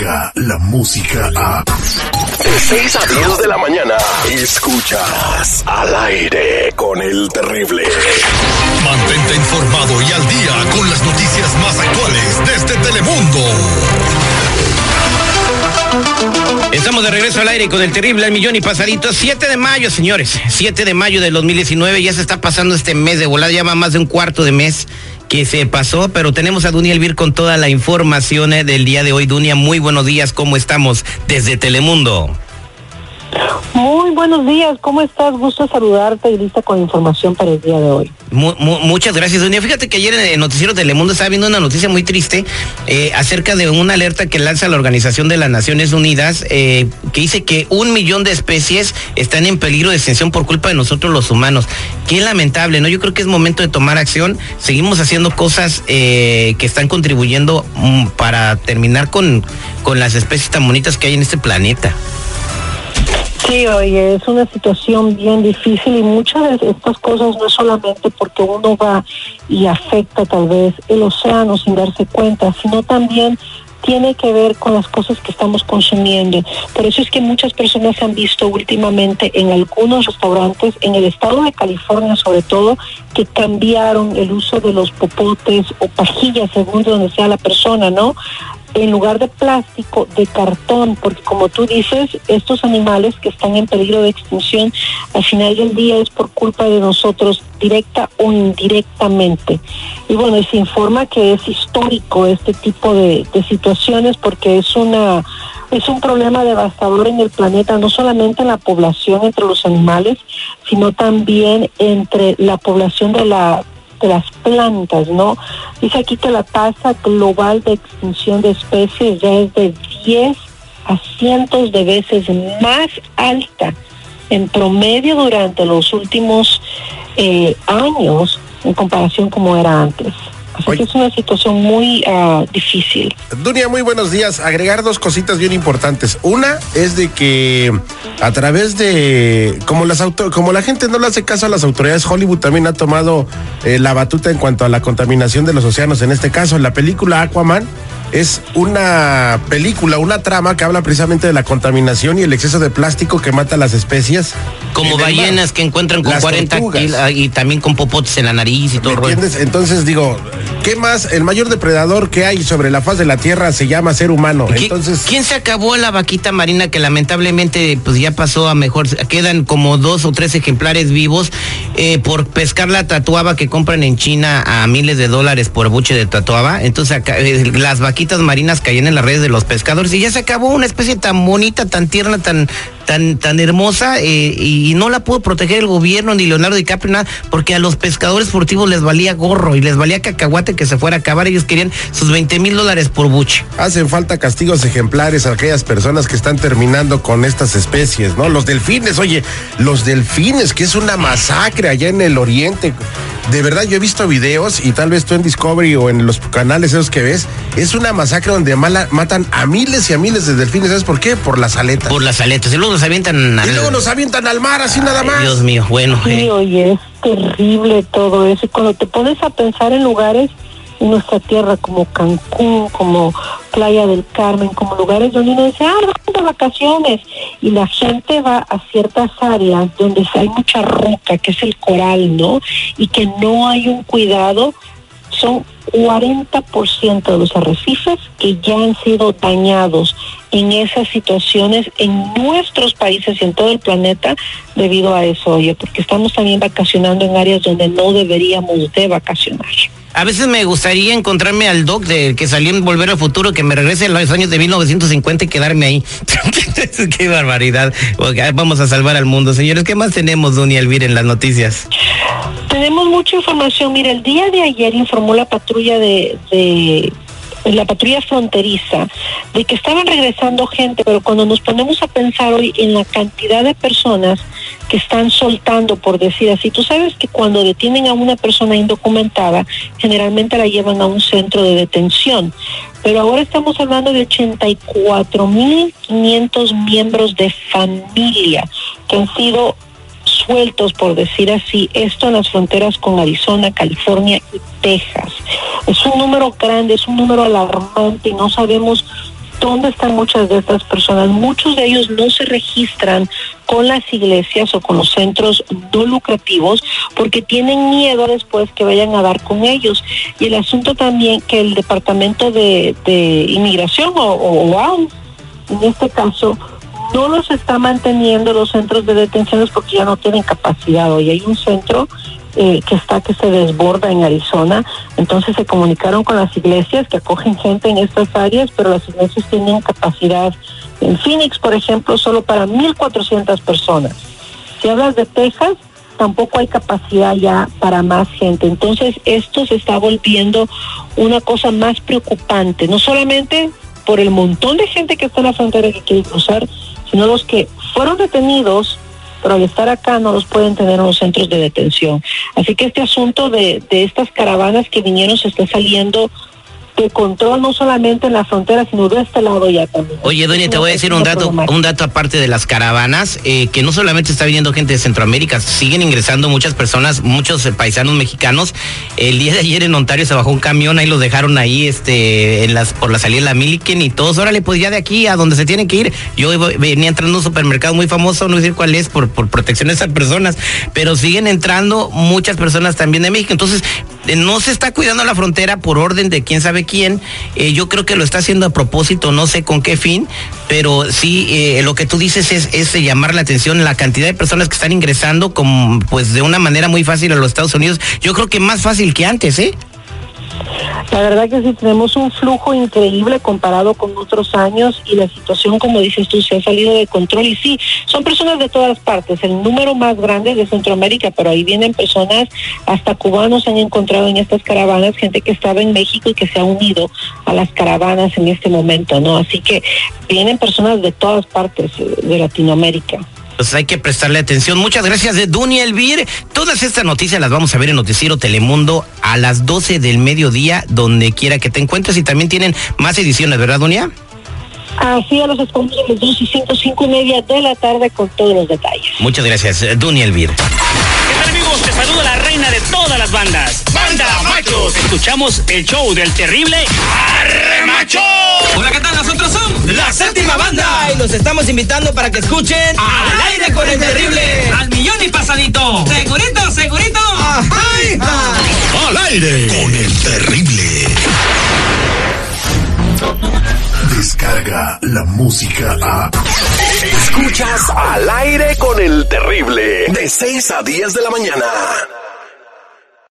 La música a. De 6 a 10 de la mañana. Escuchas al aire con el terrible. Mantente informado y al día con las noticias más actuales desde Telemundo. Estamos de regreso al aire con el terrible al millón y pasadito. 7 de mayo, señores. 7 de mayo del 2019. Ya se está pasando este mes de volada. Ya va más de un cuarto de mes que se pasó, pero tenemos a Dunia Elvir con toda la información eh, del día de hoy. Dunia, muy buenos días. ¿Cómo estamos desde Telemundo? Muy buenos días, ¿cómo estás? Gusto saludarte y lista con información para el día de hoy. Muchas gracias, Dunia. Fíjate que ayer en el noticiero Telemundo estaba viendo una noticia muy triste eh, acerca de una alerta que lanza la Organización de las Naciones Unidas eh, que dice que un millón de especies están en peligro de extinción por culpa de nosotros los humanos. Qué lamentable, ¿no? Yo creo que es momento de tomar acción. Seguimos haciendo cosas eh, que están contribuyendo mm, para terminar con, con las especies tan bonitas que hay en este planeta. Sí, oye, es una situación bien difícil y muchas de estas cosas no es solamente porque uno va y afecta tal vez el océano sin darse cuenta, sino también tiene que ver con las cosas que estamos consumiendo. Por eso es que muchas personas han visto últimamente en algunos restaurantes, en el estado de California sobre todo, que cambiaron el uso de los popotes o pajillas según donde sea la persona, ¿no? En lugar de plástico, de cartón, porque como tú dices, estos animales que están en peligro de extinción, al final del día es por culpa de nosotros, directa o indirectamente. Y bueno, se informa que es histórico este tipo de, de situaciones porque es una es un problema devastador en el planeta, no solamente en la población entre los animales, sino también entre la población de la de las plantas, ¿no? Dice aquí que la tasa global de extinción de especies ya es de 10 a cientos de veces más alta en promedio durante los últimos eh, años en comparación como era antes. Que es una situación muy uh, difícil. Dunia, muy buenos días. Agregar dos cositas bien importantes. Una es de que a través de como las auto, como la gente no le hace caso a las autoridades, Hollywood también ha tomado eh, la batuta en cuanto a la contaminación de los océanos. En este caso, la película Aquaman es una película, una trama que habla precisamente de la contaminación y el exceso de plástico que mata a las especies. Como ballenas que encuentran con 40 kilos ah, y también con popotes en la nariz y todo. ¿Me entiendes? Entonces digo, ¿qué más? El mayor depredador que hay sobre la faz de la Tierra se llama ser humano. Entonces, ¿quién se acabó la vaquita marina que lamentablemente pues ya pasó a mejor? Quedan como dos o tres ejemplares vivos eh, por pescar la tatuaba que compran en China a miles de dólares por buche de tatuaba. Entonces acá, eh, las vaquitas marinas caían en las redes de los pescadores y ya se acabó una especie tan bonita, tan tierna, tan, tan, tan hermosa eh, y no la pudo proteger el gobierno ni Leonardo DiCaprio nada porque a los pescadores furtivos les valía gorro y les valía cacahuate que se fuera a acabar. Ellos querían sus 20 mil dólares por buche. Hacen falta castigos ejemplares a aquellas personas que están terminando con estas especies, ¿no? Los delfines, oye, los delfines, que es una masacre allá en el oriente de verdad yo he visto videos y tal vez tú en Discovery o en los canales esos que ves, es una masacre donde matan a miles y a miles de delfines. ¿Sabes por qué? Por las aletas. Por las aletas. Y luego nos avientan al... Y luego nos avientan al mar así nada más. Dios mío, bueno. Sí, eh. oye, es terrible todo eso. Y cuando te pones a pensar en lugares en nuestra tierra como Cancún, como Playa del Carmen, como lugares donde uno dice, ah, vamos de vacaciones. Y la gente va a ciertas áreas donde hay mucha roca, que es el coral, ¿no? Y que no hay un cuidado. Son 40% de los arrecifes que ya han sido dañados en esas situaciones en nuestros países y en todo el planeta debido a eso, oye, porque estamos también vacacionando en áreas donde no deberíamos de vacacionar. A veces me gustaría encontrarme al doc de que salió en Volver al Futuro, que me regrese a los años de 1950 y quedarme ahí. Qué barbaridad. Vamos a salvar al mundo. Señores, ¿qué más tenemos, Doña Elvira, en las noticias? Tenemos mucha información. Mira, el día de ayer informó la patrulla de, de la patrulla fronteriza de que estaban regresando gente, pero cuando nos ponemos a pensar hoy en la cantidad de personas que están soltando, por decir así, tú sabes que cuando detienen a una persona indocumentada, generalmente la llevan a un centro de detención, pero ahora estamos hablando de 84.500 miembros de familia que han sido sueltos, por decir así, esto en las fronteras con Arizona, California y Texas. Es un número grande, es un número alarmante y no sabemos ¿Dónde están muchas de estas personas? Muchos de ellos no se registran con las iglesias o con los centros no lucrativos porque tienen miedo después que vayan a dar con ellos. Y el asunto también que el Departamento de, Inmigración o, o en este caso, no los está manteniendo los centros de detenciones porque ya no tienen capacidad. Hoy hay un centro eh, que está que se desborda en Arizona. Entonces se comunicaron con las iglesias que acogen gente en estas áreas, pero las iglesias tienen capacidad en Phoenix, por ejemplo, solo para 1.400 personas. Si hablas de Texas, tampoco hay capacidad ya para más gente. Entonces esto se está volviendo una cosa más preocupante, no solamente por el montón de gente que está en la frontera que quiere cruzar, sino los que fueron detenidos pero al estar acá no los pueden tener en los centros de detención. Así que este asunto de, de estas caravanas que vinieron se está saliendo de control no solamente en la frontera, sino de este lado ya también. Oye, doña, te voy a decir un dato, un dato aparte de las caravanas, eh, que no solamente está viniendo gente de Centroamérica, siguen ingresando muchas personas, muchos eh, paisanos mexicanos. El día de ayer en Ontario se bajó un camión, ahí lo dejaron ahí, este, en las, por la salida de la Milliken y todos, órale, pues ya de aquí a donde se tienen que ir. Yo venía entrando a un supermercado muy famoso, no sé cuál es, por, por protección de esas personas, pero siguen entrando muchas personas también de México. Entonces, eh, no se está cuidando la frontera por orden de quién sabe quién. Eh, yo creo que lo está haciendo a propósito, no sé con qué fin, pero sí, eh, lo que tú dices es, es, llamar la atención, la cantidad de personas que están ingresando como, pues de una manera muy fácil a los Estados Unidos. Yo creo que más fácil que antes, ¿eh? La verdad que sí tenemos un flujo increíble comparado con otros años y la situación, como dices tú, se ha salido de control. Y sí, son personas de todas partes. El número más grande es de Centroamérica, pero ahí vienen personas, hasta cubanos han encontrado en estas caravanas, gente que estaba en México y que se ha unido a las caravanas en este momento, ¿no? Así que vienen personas de todas partes de Latinoamérica. Pues hay que prestarle atención. Muchas gracias de Dunia Elvir. Todas estas noticias las vamos a ver en Noticiero Telemundo a las 12 del mediodía, donde quiera que te encuentres. Y también tienen más ediciones, ¿verdad, Dunia? Así a los españoles a las 2 y 5, 5 y media de la tarde con todos los detalles. Muchas gracias, Dunia Elvir. ¿Qué tal, amigos? Te saluda la reina Escuchamos el show del terrible Arre Macho. Hola, ¿qué tal? Nosotros somos la séptima banda. Y los estamos invitando para que escuchen Al aire con el terrible. Al millón y pasadito. Segurito, segurito. Al aire con el terrible. Descarga la música a. Escuchas al aire con el terrible. De 6 a 10 de la mañana.